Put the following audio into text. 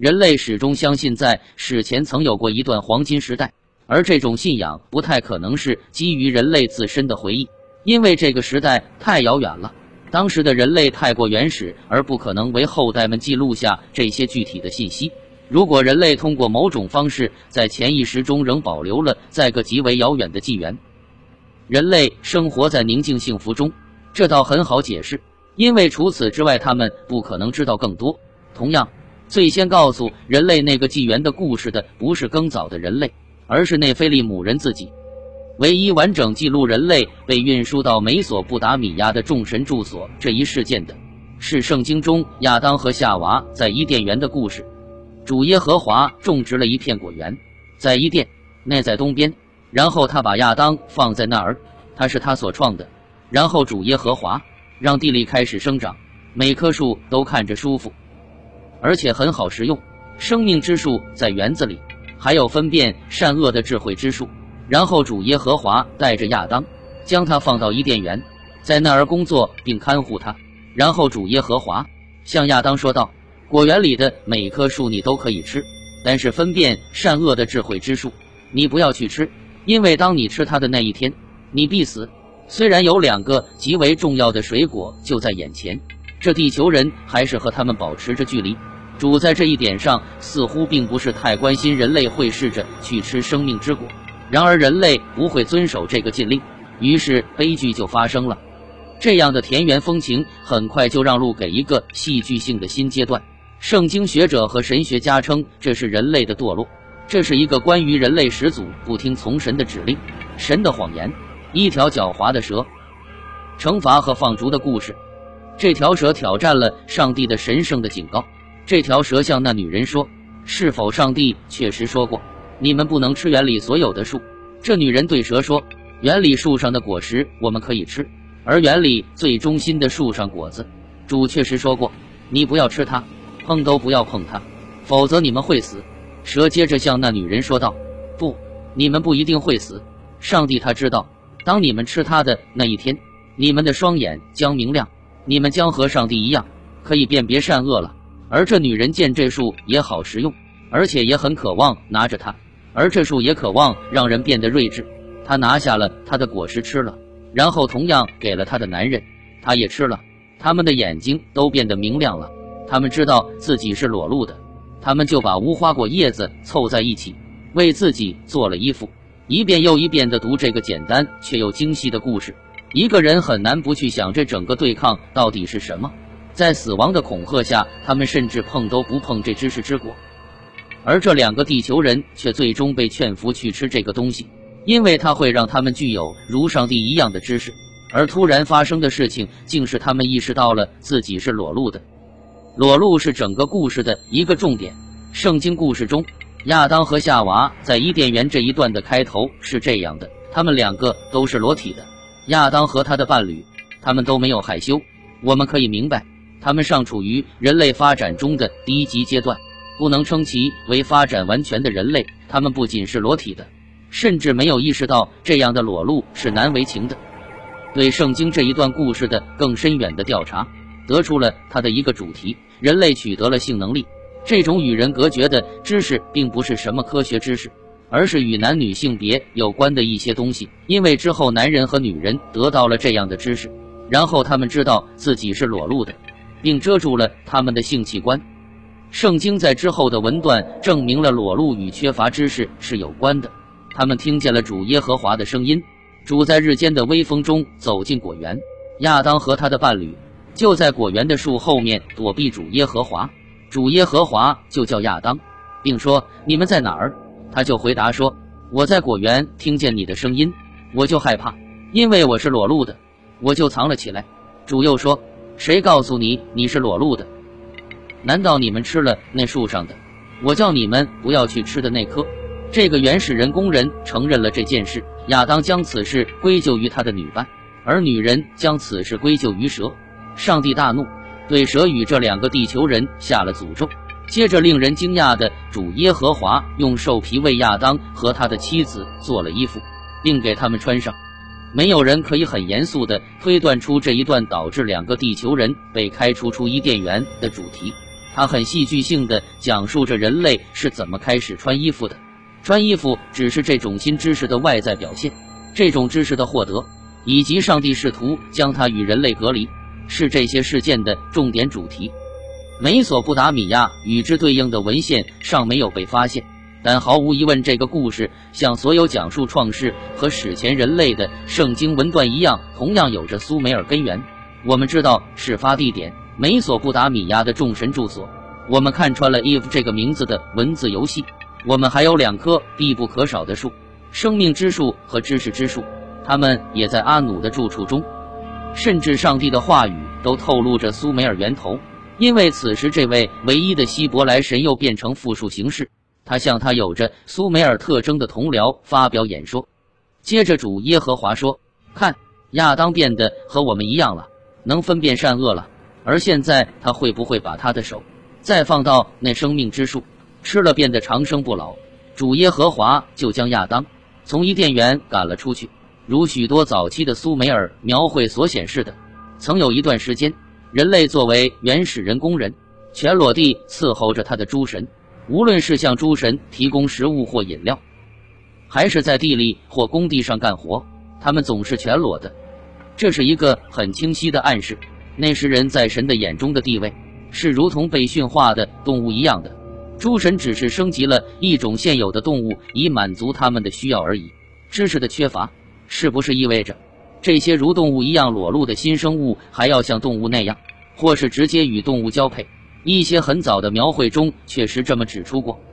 人类始终相信在史前曾有过一段黄金时代，而这种信仰不太可能是基于人类自身的回忆，因为这个时代太遥远了。当时的人类太过原始，而不可能为后代们记录下这些具体的信息。如果人类通过某种方式在潜意识中仍保留了在个极为遥远的纪元，人类生活在宁静幸福中，这倒很好解释，因为除此之外，他们不可能知道更多。同样，最先告诉人类那个纪元的故事的，不是更早的人类，而是内菲利姆人自己。唯一完整记录人类被运输到美索不达米亚的众神住所这一事件的，是圣经中亚当和夏娃在伊甸园的故事。主耶和华种植了一片果园，在伊甸，那在东边。然后他把亚当放在那儿，他是他所创的。然后主耶和华让地里开始生长，每棵树都看着舒服，而且很好食用。生命之树在园子里，还有分辨善恶的智慧之树。然后主耶和华带着亚当，将他放到伊甸园，在那儿工作并看护他。然后主耶和华向亚当说道：“果园里的每棵树你都可以吃，但是分辨善恶的智慧之树，你不要去吃。”因为当你吃它的那一天，你必死。虽然有两个极为重要的水果就在眼前，这地球人还是和他们保持着距离。主在这一点上似乎并不是太关心人类会试着去吃生命之果。然而人类不会遵守这个禁令，于是悲剧就发生了。这样的田园风情很快就让路给一个戏剧性的新阶段。圣经学者和神学家称这是人类的堕落。这是一个关于人类始祖不听从神的指令、神的谎言、一条狡猾的蛇、惩罚和放逐的故事。这条蛇挑战了上帝的神圣的警告。这条蛇向那女人说：“是否上帝确实说过，你们不能吃园里所有的树？”这女人对蛇说：“园里树上的果实我们可以吃，而园里最中心的树上果子，主确实说过，你不要吃它，碰都不要碰它，否则你们会死。”蛇接着向那女人说道：“不，你们不一定会死。上帝他知道，当你们吃它的那一天，你们的双眼将明亮，你们将和上帝一样，可以辨别善恶了。而这女人见这树也好实用，而且也很渴望拿着它，而这树也渴望让人变得睿智。她拿下了它的果实吃了，然后同样给了她的男人，他也吃了。他们的眼睛都变得明亮了，他们知道自己是裸露的。”他们就把无花果叶子凑在一起，为自己做了衣服，一遍又一遍地读这个简单却又精细的故事。一个人很难不去想，这整个对抗到底是什么？在死亡的恐吓下，他们甚至碰都不碰这知识之果。而这两个地球人却最终被劝服去吃这个东西，因为它会让他们具有如上帝一样的知识。而突然发生的事情，竟是他们意识到了自己是裸露的。裸露是整个故事的一个重点。圣经故事中，亚当和夏娃在伊甸园这一段的开头是这样的：他们两个都是裸体的。亚当和他的伴侣，他们都没有害羞。我们可以明白，他们尚处于人类发展中的低级阶段，不能称其为发展完全的人类。他们不仅是裸体的，甚至没有意识到这样的裸露是难为情的。对圣经这一段故事的更深远的调查。得出了它的一个主题：人类取得了性能力。这种与人隔绝的知识，并不是什么科学知识，而是与男女性别有关的一些东西。因为之后男人和女人得到了这样的知识，然后他们知道自己是裸露的，并遮住了他们的性器官。圣经在之后的文段证明了裸露与缺乏知识是有关的。他们听见了主耶和华的声音，主在日间的微风中走进果园。亚当和他的伴侣。就在果园的树后面躲避主耶和华，主耶和华就叫亚当，并说：“你们在哪儿？”他就回答说：“我在果园听见你的声音，我就害怕，因为我是裸露的，我就藏了起来。”主又说：“谁告诉你你是裸露的？难道你们吃了那树上的我叫你们不要去吃的那棵？”这个原始人工人承认了这件事，亚当将此事归咎于他的女伴，而女人将此事归咎于蛇。上帝大怒，对蛇与这两个地球人下了诅咒。接着，令人惊讶的主耶和华用兽皮为亚当和他的妻子做了衣服，并给他们穿上。没有人可以很严肃地推断出这一段导致两个地球人被开除出伊甸园的主题。他很戏剧性的讲述着人类是怎么开始穿衣服的。穿衣服只是这种新知识的外在表现，这种知识的获得，以及上帝试图将它与人类隔离，是这些事件的重点主题。美索不达米亚与之对应的文献尚没有被发现，但毫无疑问，这个故事像所有讲述创世和史前人类的圣经文段一样，同样有着苏美尔根源。我们知道事发地点美索不达米亚的众神住所，我们看穿了 Eve 这个名字的文字游戏。我们还有两棵必不可少的树，生命之树和知识之树，它们也在阿努的住处中。甚至上帝的话语都透露着苏美尔源头，因为此时这位唯一的希伯来神又变成复数形式，他向他有着苏美尔特征的同僚发表演说。接着主耶和华说：“看，亚当变得和我们一样了。”能分辨善恶了，而现在他会不会把他的手再放到那生命之树，吃了变得长生不老？主耶和华就将亚当从伊甸园赶了出去，如许多早期的苏美尔描绘所显示的，曾有一段时间，人类作为原始人工人，全裸地伺候着他的诸神，无论是向诸神提供食物或饮料，还是在地里或工地上干活，他们总是全裸的。这是一个很清晰的暗示，那时人在神的眼中的地位是如同被驯化的动物一样的，诸神只是升级了一种现有的动物以满足他们的需要而已。知识的缺乏是不是意味着这些如动物一样裸露的新生物还要像动物那样，或是直接与动物交配？一些很早的描绘中确实这么指出过。